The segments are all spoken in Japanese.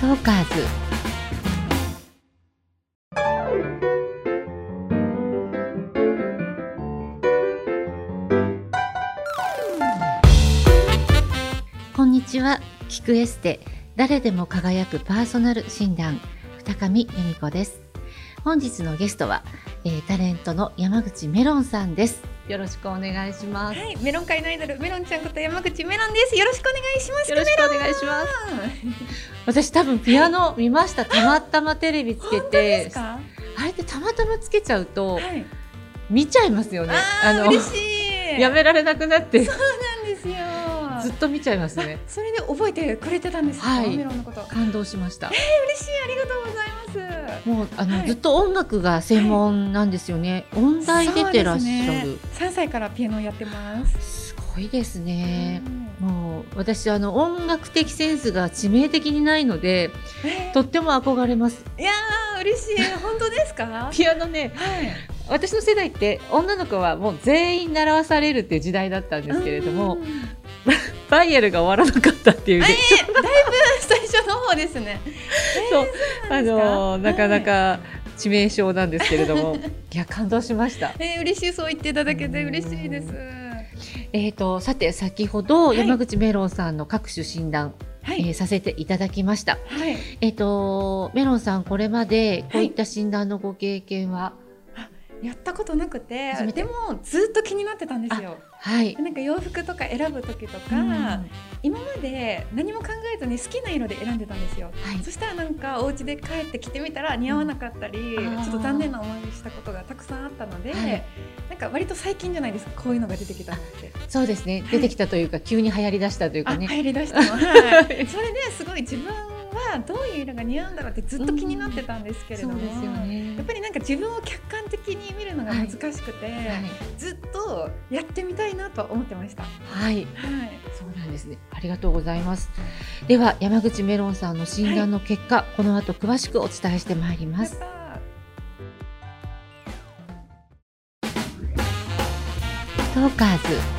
トーカーズ。こんにちは。聞くエステ。誰でも輝くパーソナル診断二上由美子です。本日のゲストは、えータレントの山口メロンさんですよろしくお願いしますはい、メロン界のアイドルメロンちゃんこと山口メロンです。よろしくお願いします。よろしくお願いします私多分ピアノ見ましたたまたまテレビつけて？あれってたまたまつけちゃうとはい。見ちゃいますよねあーの嬉しい。やめられなくなってずなんですよ。っと見ちゃいますねそれで覚えてくれてたんですか？はいメロンのこと。感動しました嬉しいありがとうございます。もうあの、はい。ずっと音楽が専門なんですよね、音大出てらっしゃる三、歳からピアノをやってます。すごいですね。うん。もう私あの音楽的センスが致命的にないのでえ？とっても憧れます。ーいやー嬉しい。本当ですか？はい。ピアノね私の世代って女の子はもう全員習わされるっていう時代だったんですけれどもうんバイエルが終わらなかったっていうえね、ー、だいぶ最初の方ですね。そうあえーそうなんですか？のなかなか致命傷なんですけれども、い、や感動しました。えー、嬉しいそう言っていただけて嬉しいです。えー、とさて先ほどはい山山口メロンさんの各種診断、はい、えーさせていただきました。はい。えっ、とメロンさんこれまでこういった診断のご経験は？やったことなくてでもずっと気になってたんですよ。はい。なんか洋服とか選ぶ時とか、うん今まで何も考えずに好きな色で選んでたんですよ。はいそしたらなんかお家で帰って着てみたら似合わなかったり、あーちょっと残念な思いしたことがたくさんあったので、はいなんか割と最近じゃないですかこういうのが出てきたのって。そうですね出てきたというか、急に流行りだしたというあかね。入り出したの、はい、それですごい自分はどういう色が似合うんだろうってずっと気になってたんですけれども、ね。やっぱりなんか自分を客観的に見るのが難しくて、はいずっとやってみたいなとは思ってました。ははい。い。そうなんですね。ありがとうございます。では山口メロンさんの診断の結果、この後詳しくお伝えしてまいります。トーカーズ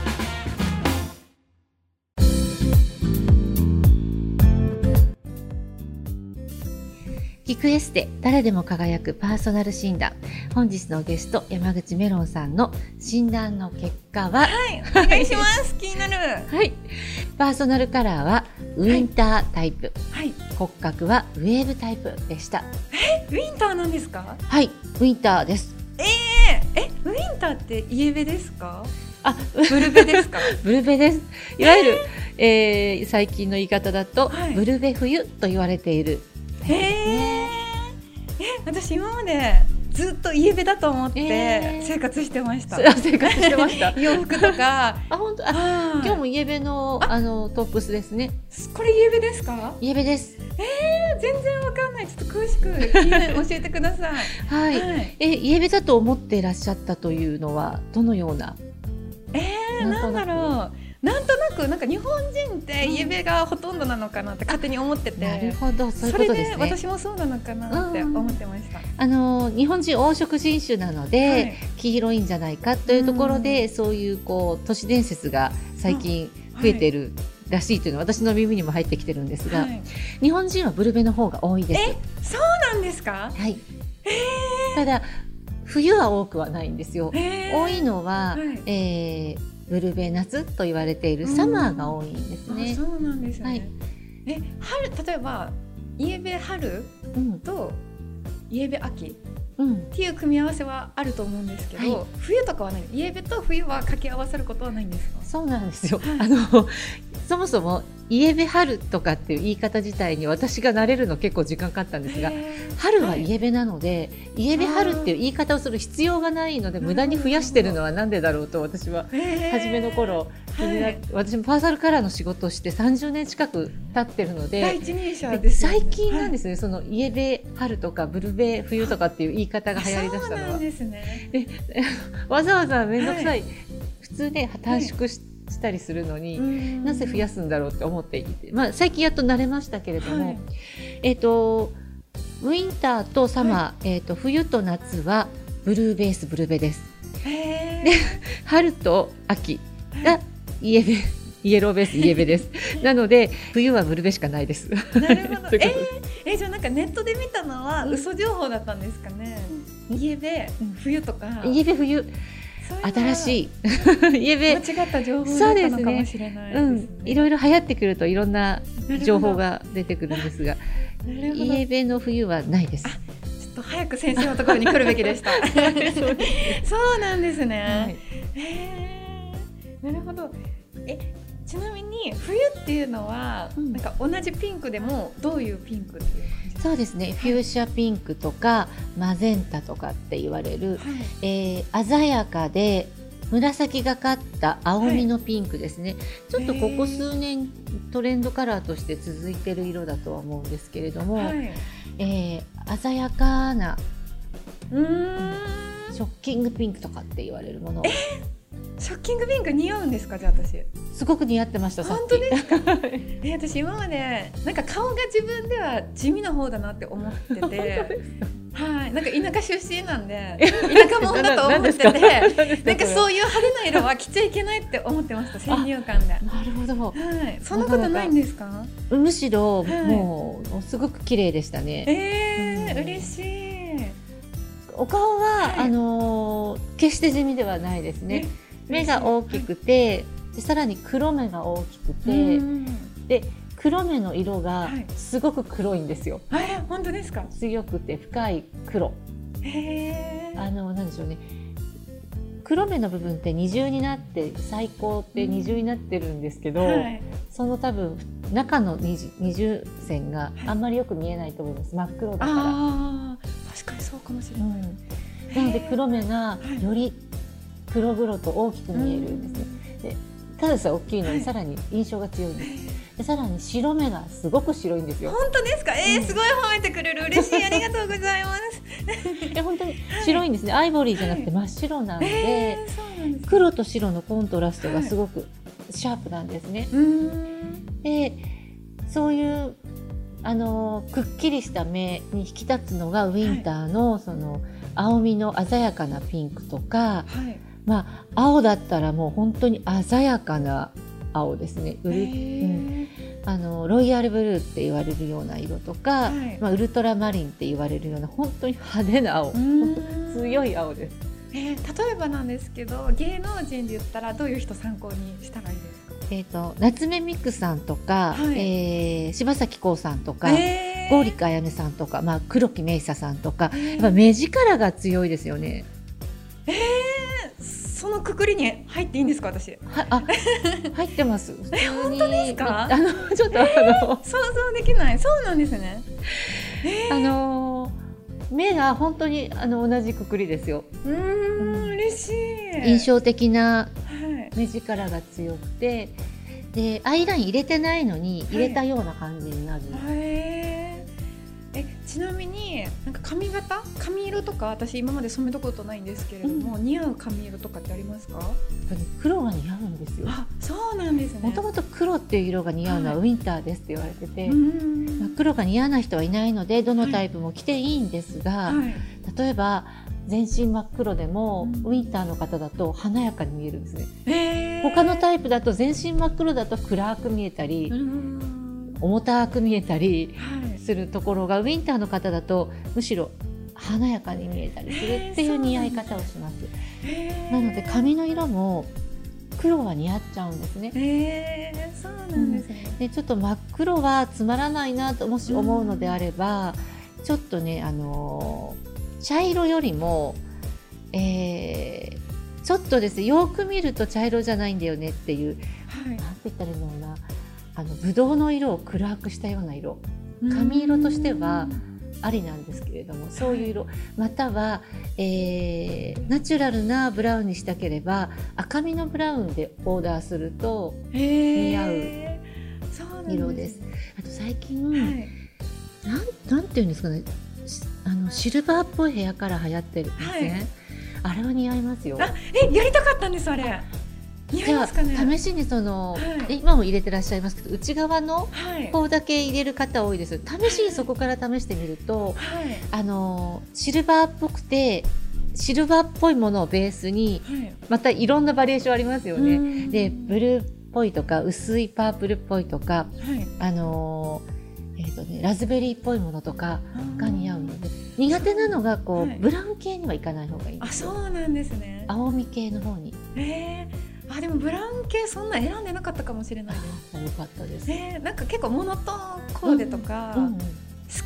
クエステ誰でも輝くパーソナル診断本日のゲスト山口メロンさんの診断の結果ははい、お願いします。気になる。はいパーソナルカラーはウィンタータイプ、はい。骨格はウェーブタイプでしたウィンターなんですか？はいウィンターですえー、え、ウィンターってイエベですか？あブルベですか？ブルベですいわゆる、えー最近の言い方だと、はいブルベ冬と言われているえー、え、私今までずっとイエベだと思っえーて生活してました。それは生活してました 洋服とか。あ本当？ああ今日もイエベのあのトップスですねこれイエベですか？イエベです全然わかんない。ちょっと詳しく教えてください。はい、はい。えイエベだと思っていらっしゃったというのはどのような？えー、なんだろう。なんとなくなんか日本人ってイエベがほとんどなのかなって勝手に思ってて。なるほどそういうことですねで私もそうなのかなって思ってました。あの日本人黄色人種なので、はい黄色いんじゃないかというところで、そういうこう都市伝説が最近増えてるらしいというのは私の耳にも入ってきてるんですが、はい日本人はブルベの方が多いです。そうなんですか？はい。ただ冬は多くはないんですよ。多いのは、はいえーブルベ夏と言われているサマーが多いんですあね。そうなんですね。はいえ春例えばイエベ春うんとイエベ秋うん。っていう組み合わせはあると思うんですけど、はい冬とかはない。イエベと冬は掛け合わさることはないんですか？そうなんですよ。はいあのそもそもイエベ春とかっていう言い方自体に私が慣れるの結構時間かかったんですが。春はイエベなので、イエベ春っていう言い方をする必要がないので無駄に増やしてるのはなんでだろうと私は初めの頃はい。私もパーサルカラーの仕事をして30年近く経ってるので第一人者でですよね、最近なんでですね、そのイエベ春とかブルベ冬とかっていう言い方が流行りだしたのは。ですね。わざわざ面倒くさい、普通ね短縮し,、たりするのに、なぜ増やすすんだろうって思っていて、まあ、最近やっと慣れましたけれども、はい。えっ、とウィンターとサマー、えっ、と冬と夏はブルーベースブルベです。で春と秋がイエベイエローベース イエベです。なので冬はブルベしかないです。なるほど。えー、えじゃあなんかネットで見たのは嘘情報だったんですかね、イエベ冬とか。イエベ冬。新しい。イエベ。間違った情報だったのかもしれない、ね、うん、いろいろ流行ってくるといろんな情報が出てくるんですがイエベの冬はないです。と早く先生のところに来るべきでした。そうなんですね。はい、えー、なるほど。え、ちなみに冬っていうのは、うん、なんか同じピンクでもどういうピンクっていう感じそうですね。フューシャピンクとかマゼンタとかって言われる、はい、えー、鮮やかで紫がかった青みのピンクですね、はい、ちょっとここ数年トレンドカラーとして続いてる色だとは思うんですけれども、はい、えー、鮮やかなうんショッキングピンクとかって言われるもの。ショッキングピンク似合うんですかじゃあ私？すごく似合ってました本当ですか？え私今までなんか顔が自分では地味な方だなって思ってて。はい、なんか田舎出身なんで 田舎者だと思ってて。なんかそういう派手な色は着ちゃいけないって思ってました先入観で。なるほど、はい、そんなことないんですか？むしろ、はい、もうすごく綺麗でしたね。えー、うん、嬉しい。お顔は、はい、あのー、決して地味ではないですね目が大きくて、でさらに黒目が大きくてで黒目の色がすごく黒いんですよ。はい、本当ですか？強くて深い黒。へあのなんでしょうね。黒目の部分って二重になって最高って二重になってるんですけど、うんはい、その多分中の二重線があんまりよく見えないと思います。真っ黒だから。確かにそうかもしれない。うん、なので黒目がより黒々と大きく見えるんですね。でただでさえ大きいのにさらに印象が強いんです。でさらに白目がすごく白いんですよ。本当ですか？えー、すごい褒めてくれる嬉しいありがとうございます。え本当に白いんですね。アイボリーじゃなくて真っ白なので、えー、黒と白のコントラストがすごくシャープなんですね。でそういうあのくっきりした目に引き立つのがウィンターの、その青みの鮮やかなピンクとか、はい、まあ青だったらもう本当に鮮やかな青ですね。ウル、うん、あのロイヤルブルーって言われるような色とか、はい、まあ、ウルトラマリンって言われるような本当に派手な青。強い青です。えー、例えばなんですけど芸能人で言ったらどういう人参考にしたらいいですか？えーと、夏目美久さんとか、はい、えー、柴咲コウさんとか、えー、剛力彩芽さんとか、まあ、黒木メイサさんとか、やっぱ目力が強いですよね。えー、そのくくりに入っていいんですか私。はあ入ってます。え本当ですか？あのちょっとあの、えー、想像できない。そうなんですね、えー、あの目が本当にあの同じくくりですよ。うん、嬉しい。印象的な目力が強くて、でアイライン入れてないのに入れたような感じになる、はい、えちなみになんか髪型？髪色とか私今まで染めたことないんですけれども、うん、似合う髪色とかってありますか？黒が似合うんですよ。あそうなんですね。もともと黒っていう色が似合うのはウィンターですって言われてて、はい、まあ、黒が似合わない人はいないのでどのタイプも着ていいんですが、はい、例えば全身真っ黒でも、うん、ウィンターの方だと華やかに見えるんですね。他のタイプだと全身真っ黒だと暗く見えたり、重たく見えたりするところが、はい、ウィンターの方だとむしろ華やかに見えたりするっていう似合い方をします。なので髪の色も黒は似合っちゃうんですね。えー、そうなんですね、うん、でちょっと真っ黒はつまらないなともし思うのであれば、うん、ちょっとねあのー、茶色よりも、えー、ちょっとです。ねよく見ると茶色じゃないんだよねっていう、はい、なんて言ったらいいのなあのブドウの色を暗くしたような色。髪色としてはありなんですけれどもそういう色。または、えー、ナチュラルなブラウンにしたければ赤みのブラウンでオーダーすると似合う色です。あと最近、はい、なんなんていうんですかね。あのシルバーっぽいヘアカラー流行ってるんですね、はい、あれは似合いますよ。えやりたかったんですあれ。じゃあ、試しにその、はい、今も入れてらっしゃいますけど内側の方だけ入れる方多いです、はい、試しにそこから試してみると、はい、あのシルバーっぽくてシルバーっぽいものをベースに、またいろんなバリエーションありますよね。でブルーっぽいとか薄いパープルっぽいとかはい。あのーえーとね、ラズベリーっぽいものとかが似合うのので苦手なのがこう、はい。ブラウン系にはいかない方がいいあそうなんですね。青み系の方に。えー、あでもブラウン系そんな選んでなかったかもしれないです。あよかったです、えー、なんか結構モノトーンコーデとかうんうん好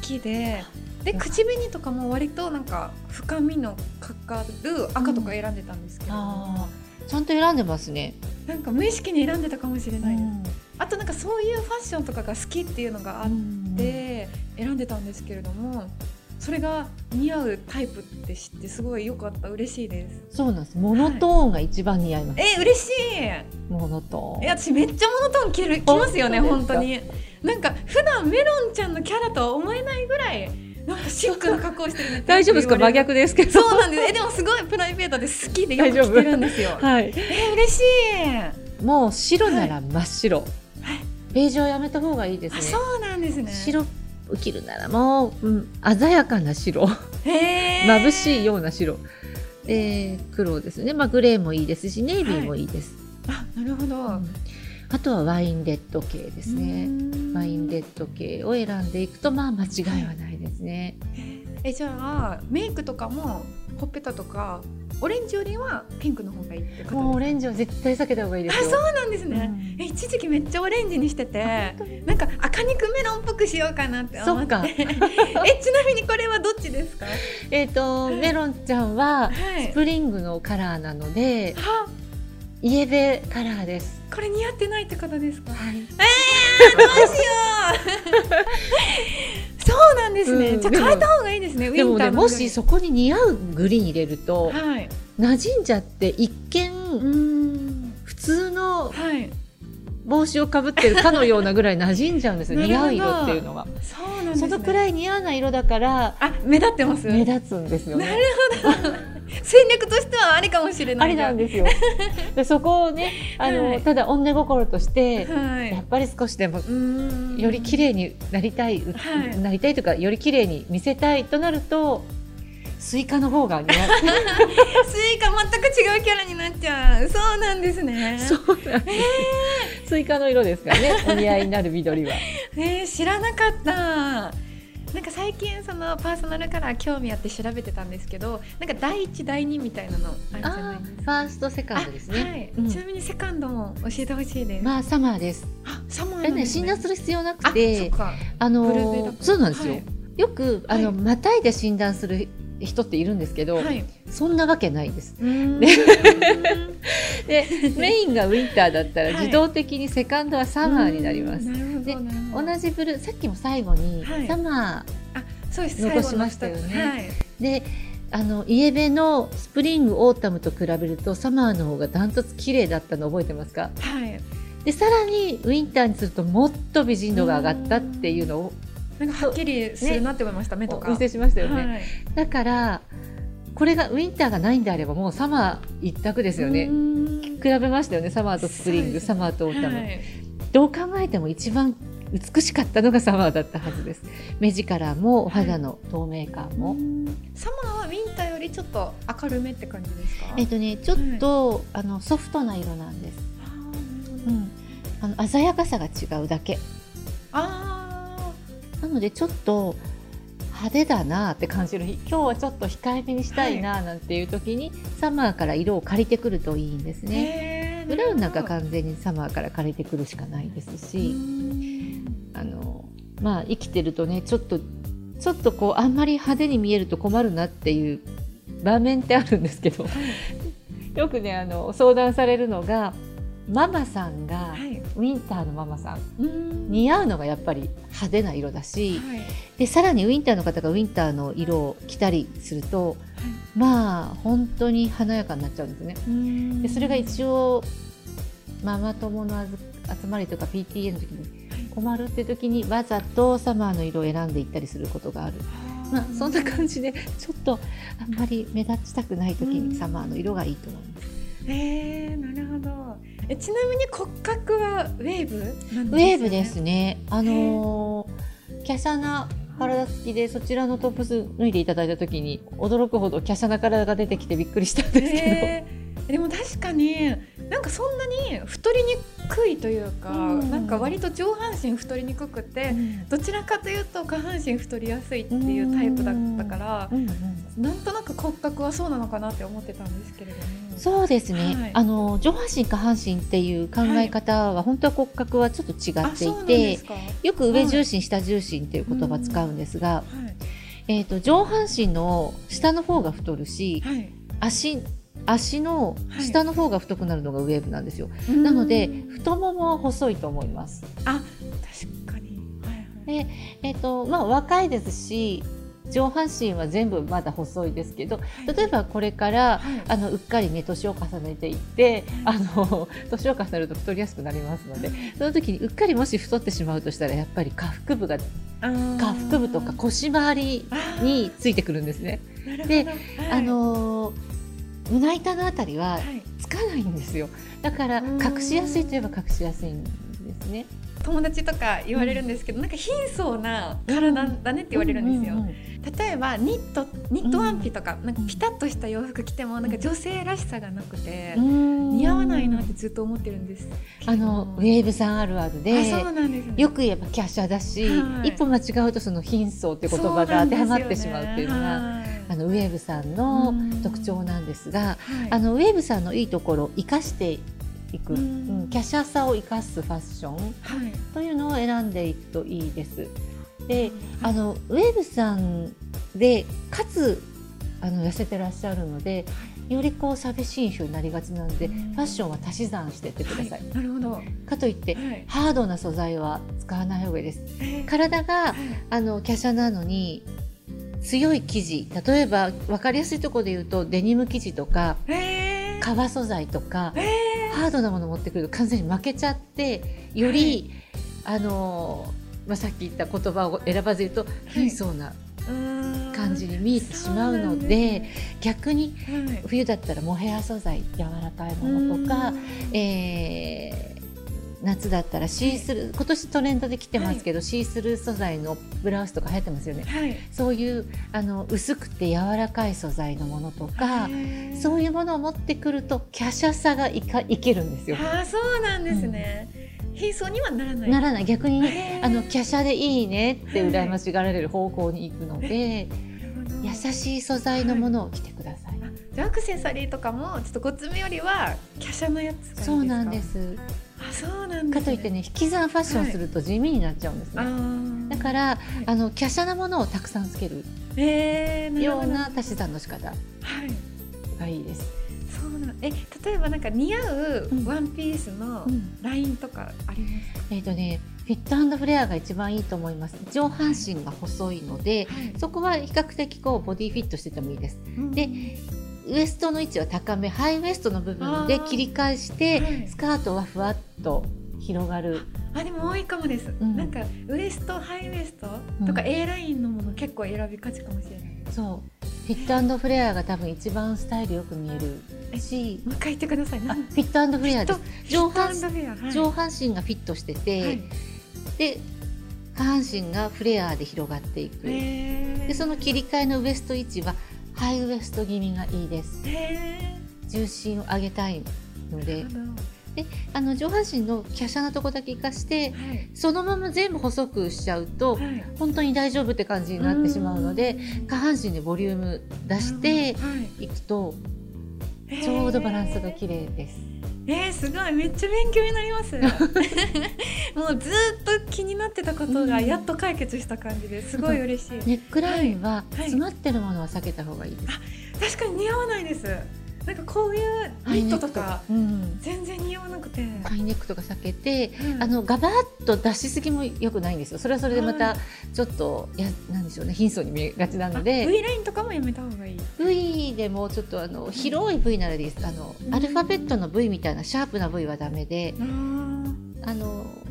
きで、でよかった口紅とかも割となんか深みのかかる赤とか選んでたんですけど、あーちゃんと選んでますね、なんか無意識に選んでたかもしれない。です、うん。あとなんかそういうファッションとかが好きっていうのがあって選んでたんですけれどもそれが似合うタイプって知ってすごい良かった。嬉しいです。そうなんです。モノトーンが一番似合います、え嬉しい。モノトーン。え私めっちゃモノトーン着る着ますよね本当に。なんか普段メロンちゃんのキャラとは思えないぐらいなんかシックな格好してるね大丈夫ですか？真逆ですけど。そうなんです。えでもすごいプライベートで好きでよく着てるんですよ。はい。え嬉しい。もう白なら真っ白、ベージュはやめた方がいいですね。あそうなんですね。白着るならもう、うん、鮮やかな白。眩しいような白。で黒ですね、まあ、グレーもいいですしネイビーもいいです、あなるほど、うん。あとはワインレッド系ですね。ワインレッド系を選んでいくとまあ間違いはないですね、えじゃあメイクとかもほっぺたとかオレンジよりはピンクの方がいいってこと？もうオレンジは絶対避けた方がいいですよ。あそうなんですね、うん。え一時期めっちゃオレンジにしててなんか赤肉メロンっぽくしようかなって思って。そっか。えちなみにこれはどっちですか？えっ、とメロンちゃんははい。スプリングのカラーなのでは？イエベカラーです。これ似合ってないってことですか？はい。えー、どうしよう。そうなんですね、うん。じゃあ変えた方がいいですねウでもねもしそこに似合うグリーン入れるとはい。馴染んじゃって一見うん。普通のはい帽子をかぶってるかのようなぐらい馴染んじゃうんですよ似合う色っていうのが。そうなんですね。そのくらい似合わない色だからあ目立ってます目立つんですよなねる 戦略としてはありかもしれない。あれなんですよ。でそこをねあの、はい。ただ女心としてはい。やっぱり少しでもうん。より綺麗になりたい、うはい。なりたいというかより綺麗に見せたいとなるとスイカの方が似合うスイカ全く違うキャラになっちゃう。そうなんですね。そうなんです、スイカの色ですからね。お似合いになる緑は。えー、知らなかった。なんか最近そのパーソナルカラー興味あって調べてたんですけどなんか第一第二みたいなのあるじゃないですファーストセカンドですね。あはい、うん。ちなみにセカンドも教えてほしいです、まあサマーです。あサマーなんです診断する必要なくてあのそうなんですよ、はい。よくあの、はい。またいで診断する人っているんですけど、はい。そんなわけないです。で メインがウィンターだったらはい。自動的にセカンドはサマーになります。で同じブルーさっきも最後にはい。サマそうです残しましたよね。であのイエベのスプリングオータムと比べるとサマーの方がダントツ綺麗だったの覚えてますか？はい。でさらにウィンターにするともっと美人度が上がったっていうのをなんかはっきりするなって思いました、目とか。お見せしましたよね。はい。だからこれがウィンターがないんであればもうサマー一択ですよね。比べましたよね。サマーとスプリング、サマーとオータム、はい。どう考えても一番美しかったのがサマーだったはずです。目力もお肌の透明感も、サマーはウィンターよりちょっと明るめって感じですか？えっとねちょっと、あのソフトな色なんです、うん、あの鮮やかさが違うだけ。あなのでちょっと派手だなって感じる日。今日はちょっと控えめにしたいななんていう時に、サマーから色を借りてくるといいんですーねブラウンなんか完全にサマーから借りてくるしかないですし、ん。あのまあ生きてるとねちょっとちょっとこうあんまり派手に見えると困るなっていう場面ってあるんですけど。よくねあの相談されるのがママさんが、はい。ウィンターのママさん。うん。似合うのがやっぱり派手な色だしはい。でさらにウィンターの方がウィンターの色を着たりするとまあ本当に華やかになっちゃうんですね。うん。でそれが一応ママ友の集まりとか PTA の時に困るって時にわざとサマーの色を選んでいったりすることがある。まあそんな感じでちょっとあんまり目立ちたくない時うんにサマーの色がいいと思います。えー、なるほどえちなみに骨格はウェーブね？ウェーブですね。あのー、華奢な体つきでそちらのトップス脱いでいただいた時に驚くほど華奢な体が出てきてびっくりしたんですけど。えーでも確かになんかそんなに太りにくいというか、うんなんか割と上半身太りにくくて、どちらかというと下半身太りやすいっていうタイプだったから、うんうんなんとなく骨格はそうなのかなって思ってたんですけれども。そうですね、はいあの上半身下半身っていう考え方は、本当は骨格はちょっと違あ、っていてすか。よく上重心、下重心っていう言葉使うんですが、えー、と上半身の下の方が太るしはい。はい。足足の下の方が太くなるのがウェーブなんですよ、なので太ももは細いと思います。あ、確かに。はいはい。で、えーとまあ、若いですし上半身は全部まだ細いですけど例えばこれからはい。あのうっかりね年を重ねていってあの 年を重ねると太りやすくなりますのでその時にうっかりもし太ってしまうとしたらやっぱり下腹部が下腹部とか腰回りについてくるんですね。であ、のー胸板のあたりははい。つかないんですよ。だからうん。隠しやすいといえば隠しやすいんですね。友達とか言われるんですけど、なんか貧相な体だねって言われるんですよ。うううん例えばニットニットワンピとか、なんかピタッとした洋服着てもなんか女性らしさがなくて、うん。似合わないなってずっと思ってるんです。あのウェーブさんあるあるあでそうなんですね。よく言えば華奢だし、はい。一歩間違うとその貧相って言葉が当てはまってしまうっていうのががあのウェーブさんのうん特徴なんですが、はいあのウェーブさんのいいところを生かしていく、ううんん、華奢さを生かすファッションはいというのを選んでいくといいです。であのウェーブさんでかつあの痩せてらっしゃるのでよりこう寂しい印象になりがちなのでフうんァッションは足し算していってください。なるほど。はかといってい。ハードな素材は使わない方がいいです。えー体がはいあの華奢なのに強い生地。例えば分かりやすいところで言うとデニム生地とかえー。革素材とかえハードなもの持ってくると完全に負けちゃってより、あのまあ、さっき言った言葉を選ばず言うと貧相なー感じに見えてしまうので,、ねはい。冬だったらモヘア素材柔らかいものとか、うん。えー夏だったらシースルー今年トレンドで来てますけど、シースルー素材のブラウスとか流行ってますよね。はい。そういうあの薄くて柔らかい素材のものとか、そういうものを持ってくると華奢さがいかいけるんですよ。ああそうなんですね。貧相にはならない。ならない逆にねあの華奢でいいねってはい羨ましがられる方向に行くので、優しい素材のものを着てください。あじゃあアクセサリーとかもちょっとごつめよりは華奢なやつがいいですか？そうなんで。す。あそうなんです、かといってね引き算ファッションすると地味になっちゃうんですね。あーだからあの華奢なものをたくさんつけるえー、ような足し算の仕方はい。がいいです。そうなんえ例えばなんか似合ううんワンピースのうんラインとかありますか？えっ、とねフィットフレアが一番いいと思います。上半身が細いので、はいそこは比較的こうボディフィットしててもいいです。うんでウエストの位置は高め、ハイウエストの部分で切り返して、はい。スカートはふわっと広がる。あでも多いかもです、ん。なんかウエストハイウエストとかうん。A ラインのもの結構選びがちかもしれない。そう。フィットフレアが多分一番スタイルよく見えるし、もう一回言ってください。フィットフレアです。上半はい。上半身がフィットしてて、はい。で下半身がフレアで広がっていく。えー。でその切り替えのウエスト位置はハイウエスト気味がいいです。え重心を上げたいのーで。なるほど。あの上半身の華奢なとこだけ生かしてはい。そのまま全部細くしちゃうとはい。本当に大丈夫って感じになってしまうので下半身でボリューム出してはい。いくとちょうどバランスが綺麗です。えー、すごい。めっちゃ勉強になります。もうずっと気になってたことがやっと解決した感じですごい嬉しい、ネックラインははい。詰まってるものは避けた方がいいです。確かに似合わないです。なんかこういうニットとかうん。全ハイネックとか避けて、うん。あのガバッと出しすぎも良くないんですよ。それはそれでまはたちょっと、やなんでしょうね。貧相に見えがちなのあで V ラインとかもやめた方がいい。V でもちょっとあの広い V ならいいです。あの、うん。アルファベットの V みたいなシャープな V はダメで。あのひ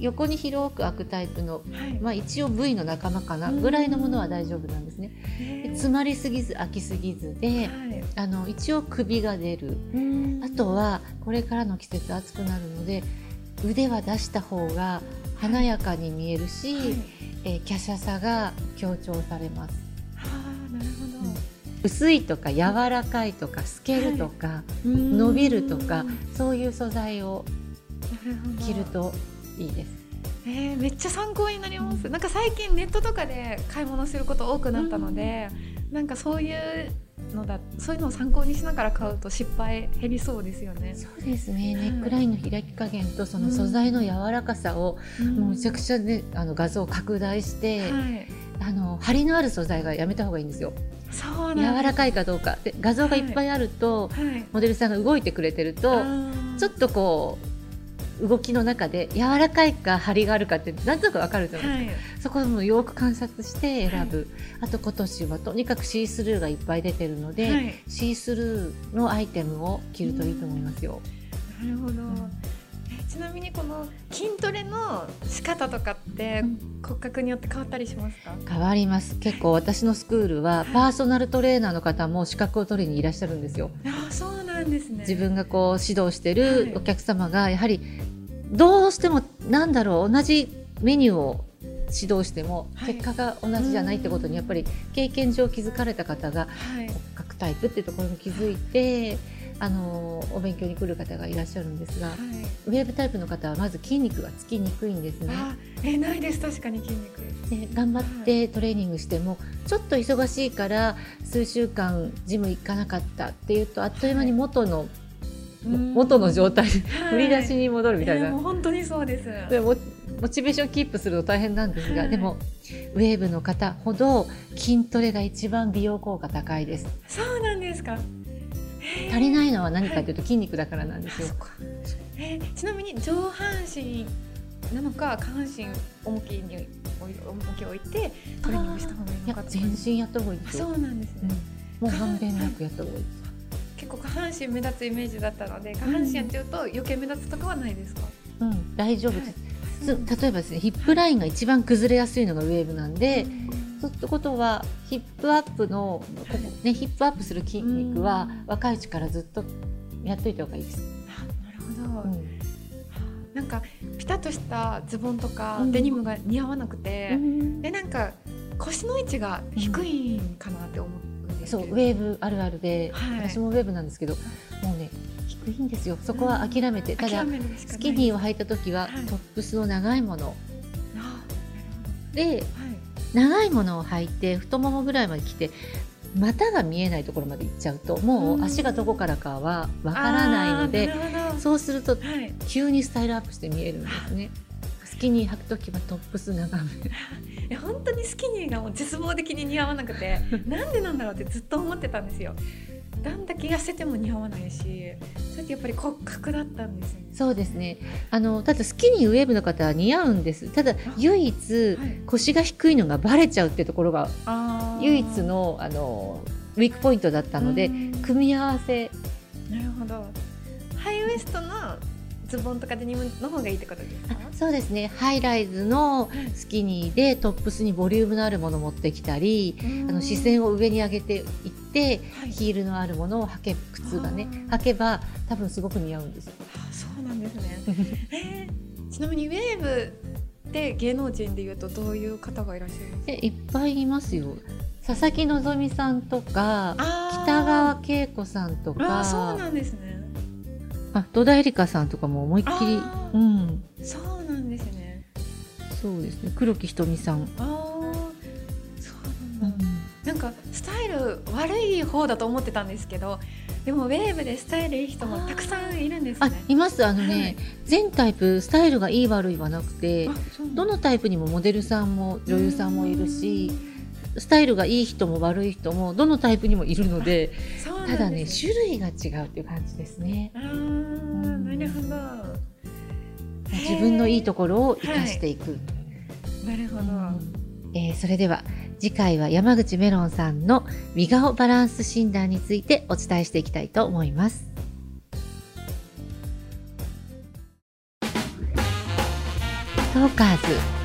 横に広く開くタイプの、はい、まあ、一応 V の仲間かなぐらいのものは大丈夫なんですね。詰まりすぎず開きすぎずではい。あの一応首が出る。うん。あとはこれからの季節暑くなるので腕は出した方が華やかに見えるし、はい。えー華奢さが強調されます。あーなるほど、薄いとか柔らかいとか透けるとか、伸びるとかそういう素材を着るといいです。えー、めっちゃ参考になります、なんか最近ネットとかで買い物すること多くなったので、うん、なんかそういうのだそういうのを参考にしながら買うと失敗減りそうですよね。そうですね、ネックラインの開き加減とその素材の柔らかさを、うん、もうめちゃくちゃねあの画像を拡大して、はい、あの張りのある素材がやめた方がいいんですよ。そう柔らかいかどうか。で画像がいっぱいあると、はい。はい、モデルさんが動いてくれてるとちょっとこう動きの中で柔らかいか張りがあるかって何となく分かるじゃないですか、はい、そこもよく観察して選ぶ、はい、あと今年はとにかくシースルーがいっぱい出てるので、はい、シースルーのアイテムを着るといいと思いますよ。なるほど、うん。ちなみにこの筋トレの仕方とかって骨格によって変わったりしますか、変わります。結構私のスクールはパーソナルトレーナーの方も資格を取りにいらっしゃるんですよ。あそうなんですね。自分がこう指導してるお客様がやはりどうしてもなんだろう同じメニューを指導しても結果が同じじゃないってことにやっぱり経験上気づかれた方が骨格タイプっていうところに気づいて。あのお勉強に来る方がいらっしゃるんですが、はい、ウェーブタイプの方はまず筋肉がつきにくいんですね。えないです。確かに筋肉。で頑張ってトレーニングしても、はい、ちょっと忙しいから数週間ジム行かなかったっていうとあっという間に元の元の状態、振り出しに戻るみたいな、もう本当にそうです。でもモチベーションキープすると大変なんですが、はい、でもウェーブの方ほど筋トレが一番美容効果高いです。そうなんですか。足りないのは何かというと筋肉だからなんですよ、えー、ちなみに上半身なのか下半身重きに重きを置いてトレーニングした方がいいのか全身やった方がいいですそうなんですね、うん、もうまんべんなくやった方がいいです結構下半身目立つイメージだったので下半身やっちゃうと余計目立つとかはないですか、うん、大丈夫です、はい、例えばですねヒップラインが一番崩れやすいのがウェーブなんで、そうってことはヒップアップの、ね、ヒップアップする筋肉は若いうちからずっとやっといた方がいいです。なるほど、うん、なんかピタッとしたズボンとかデニムが似合わなくて、うん、でなんか腰の位置が低いんかなって思って。そうウェーブあるあるで、はい、私もウェーブなんですけどもうね低いんですよ。そこは諦めて、うん、ただスキニーを履いた時は、トップスの長いもの、で、はい、長いものを履いて太ももぐらいまで来て股が見えないところまで行っちゃうともう足がどこからかはわからないので、そうすると急にスタイルアップして見えるんですね。スキニー履く時はトップス長め。や 本当にスキニーがもう絶望的に似合わなくて なんでなんだろうってずっと思ってたんですよ。だんだけ痩せても似合わないしそれってやっぱり骨格だったんですよ、ね、そうですね。あのただスキニーウェーブの方は似合うんです。ただ唯一、腰が低いのがバレちゃうっていうところが唯一のあのウィークポイントだったので組み合わせ。なるほど。ハイウエストのズボンとかデニムの方がいいってことですか？そうですね。ハイライズのスキニーでトップスにボリュームのあるものを持ってきたりあの視線を上に上げていって、はい、ヒールのあるものを履け靴がね履けば多分すごく似合うんですよ。そうなんですね、えー、ちなみにウェーブで芸能人でいうとどういう方がいらっしゃいます？えいっぱいいますよ。佐々木希さんとか北川景子さんとか。そうなんですねあ戸田恵梨香さんとかも思いっきり。うん。そうなんですね。そうですね。黒木瞳さん。ああそうなんだ、うん、なんかスタイル悪い方だと思ってたんですけどでもウェーブでスタイルいい人もたくさんいるんですね。います。あのね、はい、全タイプスタイルがいい悪いはなくてどのタイプにもモデルさんも女優さんもいるしスタイルがいい人も悪い人もどのタイプにもいるので、ね、ただね種類が違うっていう感じですね。るほど自分のいいところを生かしていく。はい、なるほど、えー、それでは次回は山口メロンさんの美顔バランス診断についてお伝えしていきたいと思います。トーカーズ